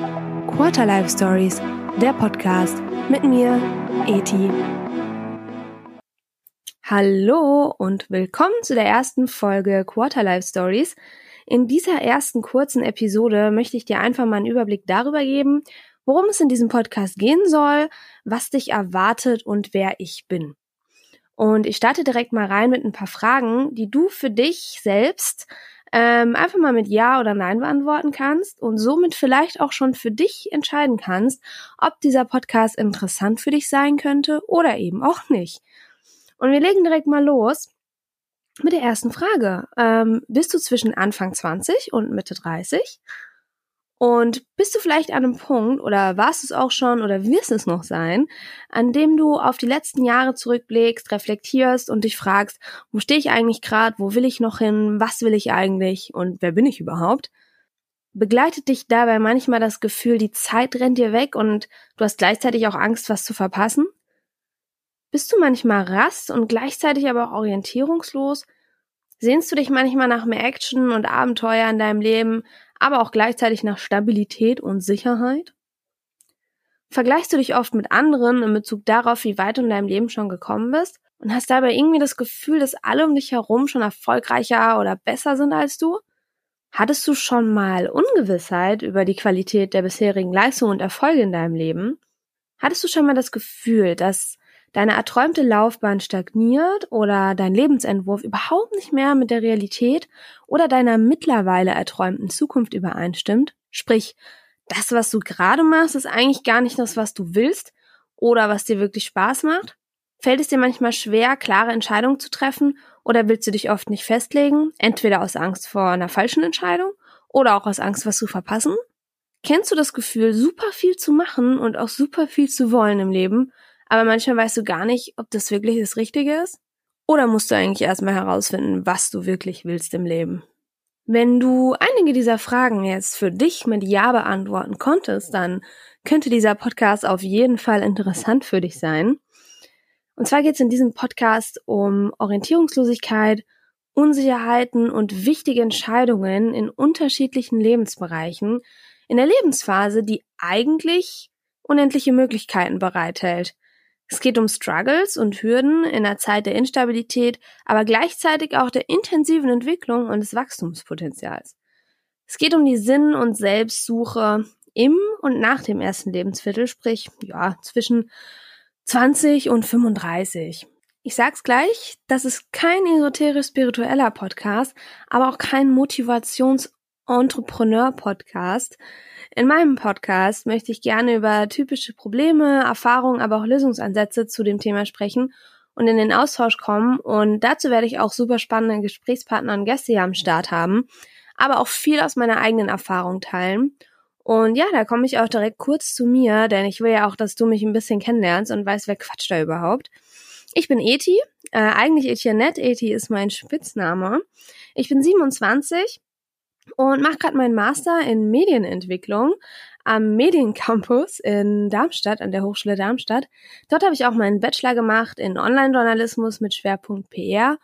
Quarter Life Stories, der Podcast mit mir, Eti. Hallo und willkommen zu der ersten Folge Quarter Life Stories. In dieser ersten kurzen Episode möchte ich dir einfach mal einen Überblick darüber geben, worum es in diesem Podcast gehen soll, was dich erwartet und wer ich bin. Und ich starte direkt mal rein mit ein paar Fragen, die du für dich selbst ähm, einfach mal mit Ja oder Nein beantworten kannst und somit vielleicht auch schon für dich entscheiden kannst, ob dieser Podcast interessant für dich sein könnte oder eben auch nicht. Und wir legen direkt mal los mit der ersten Frage. Ähm, bist du zwischen Anfang 20 und Mitte 30? Und bist du vielleicht an einem Punkt oder warst es auch schon oder wirst es noch sein, an dem du auf die letzten Jahre zurückblickst, reflektierst und dich fragst, wo stehe ich eigentlich gerade, wo will ich noch hin, was will ich eigentlich und wer bin ich überhaupt? Begleitet dich dabei manchmal das Gefühl, die Zeit rennt dir weg und du hast gleichzeitig auch Angst, was zu verpassen? Bist du manchmal rast und gleichzeitig aber auch orientierungslos? Sehnst du dich manchmal nach mehr Action und Abenteuer in deinem Leben, aber auch gleichzeitig nach Stabilität und Sicherheit? Vergleichst du dich oft mit anderen in Bezug darauf, wie weit du in deinem Leben schon gekommen bist und hast dabei irgendwie das Gefühl, dass alle um dich herum schon erfolgreicher oder besser sind als du? Hattest du schon mal Ungewissheit über die Qualität der bisherigen Leistungen und Erfolge in deinem Leben? Hattest du schon mal das Gefühl, dass deine erträumte Laufbahn stagniert oder dein Lebensentwurf überhaupt nicht mehr mit der Realität oder deiner mittlerweile erträumten Zukunft übereinstimmt, sprich, das, was du gerade machst, ist eigentlich gar nicht das, was du willst oder was dir wirklich Spaß macht? Fällt es dir manchmal schwer, klare Entscheidungen zu treffen oder willst du dich oft nicht festlegen, entweder aus Angst vor einer falschen Entscheidung oder auch aus Angst, was zu verpassen? Kennst du das Gefühl, super viel zu machen und auch super viel zu wollen im Leben, aber manchmal weißt du gar nicht, ob das wirklich das Richtige ist? Oder musst du eigentlich erstmal herausfinden, was du wirklich willst im Leben? Wenn du einige dieser Fragen jetzt für dich mit Ja beantworten konntest, dann könnte dieser Podcast auf jeden Fall interessant für dich sein. Und zwar geht es in diesem Podcast um Orientierungslosigkeit, Unsicherheiten und wichtige Entscheidungen in unterschiedlichen Lebensbereichen in der Lebensphase, die eigentlich unendliche Möglichkeiten bereithält. Es geht um Struggles und Hürden in einer Zeit der Instabilität, aber gleichzeitig auch der intensiven Entwicklung und des Wachstumspotenzials. Es geht um die Sinn- und Selbstsuche im und nach dem ersten Lebensviertel, sprich, ja, zwischen 20 und 35. Ich sag's gleich, das ist kein esoterisch-spiritueller Podcast, aber auch kein Motivations-Entrepreneur-Podcast. In meinem Podcast möchte ich gerne über typische Probleme, Erfahrungen, aber auch Lösungsansätze zu dem Thema sprechen und in den Austausch kommen. Und dazu werde ich auch super spannende Gesprächspartner und Gäste hier am Start haben, aber auch viel aus meiner eigenen Erfahrung teilen. Und ja, da komme ich auch direkt kurz zu mir, denn ich will ja auch, dass du mich ein bisschen kennenlernst und weißt, wer quatscht da überhaupt. Ich bin Eti, äh, eigentlich Etienne, Eti ist mein Spitzname. Ich bin 27 und mache gerade meinen Master in Medienentwicklung am Mediencampus in Darmstadt, an der Hochschule Darmstadt. Dort habe ich auch meinen Bachelor gemacht in Online-Journalismus mit Schwerpunkt PR.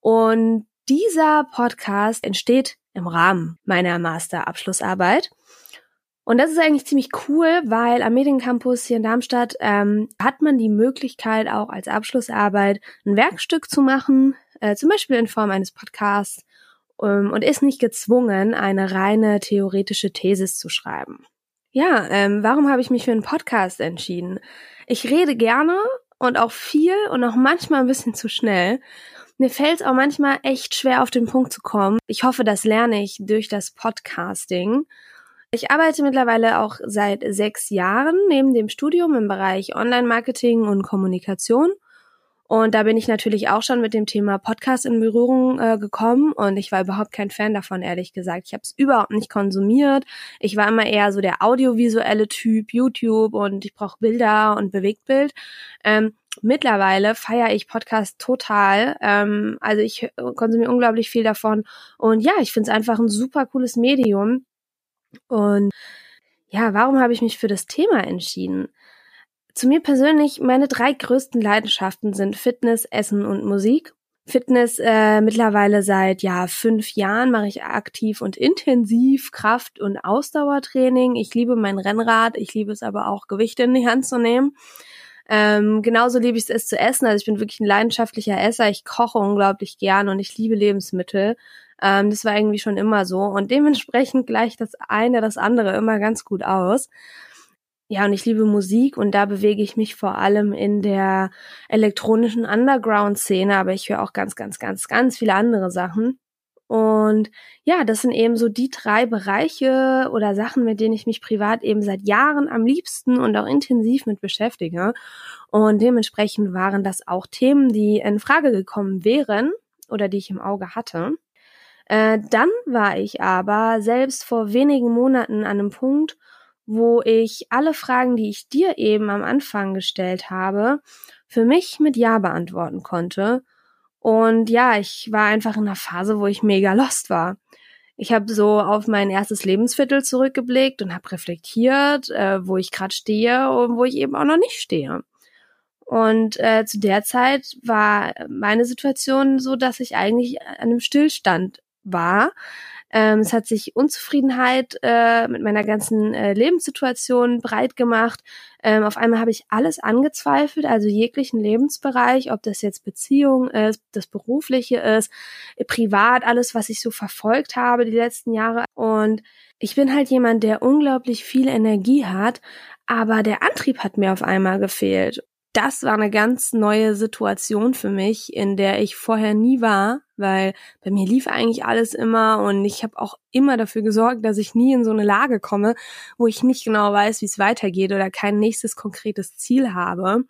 Und dieser Podcast entsteht im Rahmen meiner Masterabschlussarbeit. Und das ist eigentlich ziemlich cool, weil am Mediencampus hier in Darmstadt ähm, hat man die Möglichkeit, auch als Abschlussarbeit ein Werkstück zu machen, äh, zum Beispiel in Form eines Podcasts und ist nicht gezwungen, eine reine theoretische Thesis zu schreiben. Ja, ähm, warum habe ich mich für einen Podcast entschieden? Ich rede gerne und auch viel und auch manchmal ein bisschen zu schnell. Mir fällt es auch manchmal echt schwer, auf den Punkt zu kommen. Ich hoffe, das lerne ich durch das Podcasting. Ich arbeite mittlerweile auch seit sechs Jahren neben dem Studium im Bereich Online-Marketing und Kommunikation und da bin ich natürlich auch schon mit dem Thema Podcast in Berührung äh, gekommen und ich war überhaupt kein Fan davon, ehrlich gesagt. Ich habe es überhaupt nicht konsumiert. Ich war immer eher so der audiovisuelle Typ, YouTube und ich brauche Bilder und Bewegtbild. Ähm, mittlerweile feiere ich Podcast total. Ähm, also ich konsumiere unglaublich viel davon. Und ja, ich finde es einfach ein super cooles Medium. Und ja, warum habe ich mich für das Thema entschieden? Zu mir persönlich, meine drei größten Leidenschaften sind Fitness, Essen und Musik. Fitness äh, mittlerweile seit ja fünf Jahren mache ich aktiv und intensiv Kraft- und Ausdauertraining. Ich liebe mein Rennrad, ich liebe es aber auch Gewichte in die Hand zu nehmen. Ähm, genauso liebe ich es, zu essen. Also ich bin wirklich ein leidenschaftlicher Esser. Ich koche unglaublich gern und ich liebe Lebensmittel. Ähm, das war irgendwie schon immer so. Und dementsprechend gleicht das eine das andere immer ganz gut aus. Ja, und ich liebe Musik und da bewege ich mich vor allem in der elektronischen Underground-Szene, aber ich höre auch ganz, ganz, ganz, ganz viele andere Sachen. Und ja, das sind eben so die drei Bereiche oder Sachen, mit denen ich mich privat eben seit Jahren am liebsten und auch intensiv mit beschäftige. Und dementsprechend waren das auch Themen, die in Frage gekommen wären oder die ich im Auge hatte. Äh, dann war ich aber selbst vor wenigen Monaten an einem Punkt, wo ich alle Fragen, die ich dir eben am Anfang gestellt habe, für mich mit Ja beantworten konnte. Und ja, ich war einfach in einer Phase, wo ich mega lost war. Ich habe so auf mein erstes Lebensviertel zurückgeblickt und habe reflektiert, äh, wo ich gerade stehe und wo ich eben auch noch nicht stehe. Und äh, zu der Zeit war meine Situation so, dass ich eigentlich an einem Stillstand war. Ähm, es hat sich Unzufriedenheit äh, mit meiner ganzen äh, Lebenssituation breit gemacht. Ähm, auf einmal habe ich alles angezweifelt, also jeglichen Lebensbereich, ob das jetzt Beziehung ist, das Berufliche ist, äh, privat, alles, was ich so verfolgt habe die letzten Jahre. Und ich bin halt jemand, der unglaublich viel Energie hat, aber der Antrieb hat mir auf einmal gefehlt das war eine ganz neue Situation für mich, in der ich vorher nie war, weil bei mir lief eigentlich alles immer und ich habe auch immer dafür gesorgt, dass ich nie in so eine Lage komme, wo ich nicht genau weiß, wie es weitergeht oder kein nächstes konkretes Ziel habe.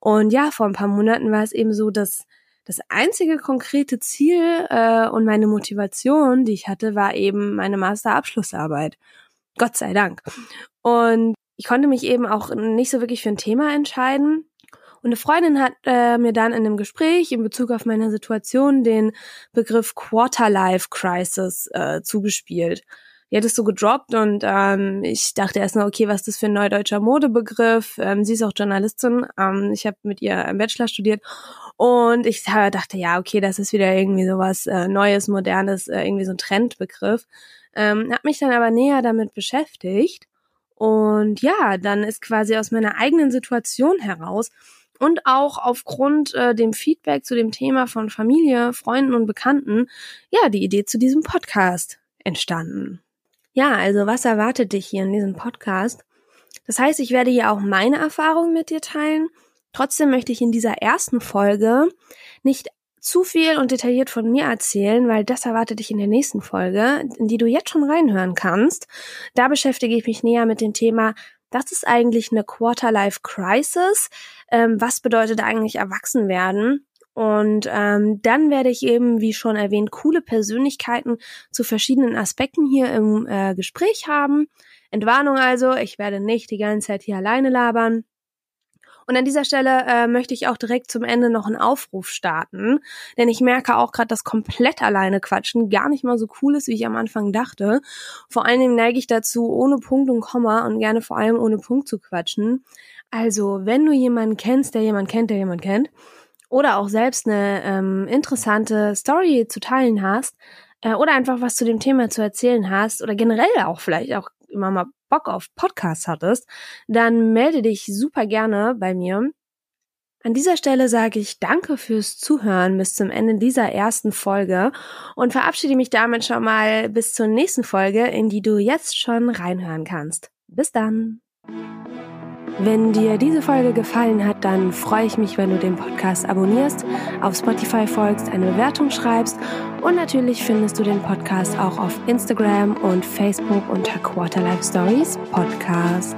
Und ja, vor ein paar Monaten war es eben so, dass das einzige konkrete Ziel äh, und meine Motivation, die ich hatte, war eben meine Masterabschlussarbeit. Gott sei Dank. Und ich konnte mich eben auch nicht so wirklich für ein Thema entscheiden und eine Freundin hat äh, mir dann in einem Gespräch in Bezug auf meine Situation den Begriff Quarterlife Crisis äh, zugespielt. Die hat es so gedroppt und ähm, ich dachte erst mal, okay, was ist das für ein neudeutscher Modebegriff? Ähm, sie ist auch Journalistin. Ähm, ich habe mit ihr im Bachelor studiert und ich dachte, ja, okay, das ist wieder irgendwie sowas äh, Neues, Modernes, äh, irgendwie so ein Trendbegriff. Ähm, habe mich dann aber näher damit beschäftigt und ja, dann ist quasi aus meiner eigenen Situation heraus und auch aufgrund äh, dem Feedback zu dem Thema von Familie, Freunden und Bekannten, ja, die Idee zu diesem Podcast entstanden. Ja, also was erwartet dich hier in diesem Podcast? Das heißt, ich werde hier auch meine Erfahrungen mit dir teilen. Trotzdem möchte ich in dieser ersten Folge nicht zu viel und detailliert von mir erzählen, weil das erwartet dich in der nächsten Folge, in die du jetzt schon reinhören kannst. Da beschäftige ich mich näher mit dem Thema, das ist eigentlich eine Quarter-Life Crisis. Ähm, was bedeutet eigentlich erwachsen werden? Und ähm, dann werde ich eben, wie schon erwähnt, coole Persönlichkeiten zu verschiedenen Aspekten hier im äh, Gespräch haben. Entwarnung also, ich werde nicht die ganze Zeit hier alleine labern. Und an dieser Stelle äh, möchte ich auch direkt zum Ende noch einen Aufruf starten, denn ich merke auch gerade, dass komplett alleine quatschen gar nicht mal so cool ist, wie ich am Anfang dachte. Vor allen Dingen neige ich dazu, ohne Punkt und Komma und gerne vor allem ohne Punkt zu quatschen. Also, wenn du jemanden kennst, der jemanden kennt, der jemanden kennt, oder auch selbst eine ähm, interessante Story zu teilen hast, äh, oder einfach was zu dem Thema zu erzählen hast, oder generell auch vielleicht auch immer mal Bock auf Podcasts hattest, dann melde dich super gerne bei mir. An dieser Stelle sage ich danke fürs Zuhören bis zum Ende dieser ersten Folge und verabschiede mich damit schon mal bis zur nächsten Folge, in die du jetzt schon reinhören kannst. Bis dann! Wenn dir diese Folge gefallen hat, dann freue ich mich, wenn du den Podcast abonnierst, auf Spotify folgst, eine Bewertung schreibst und natürlich findest du den Podcast auch auf Instagram und Facebook unter Quarterlife Stories Podcast.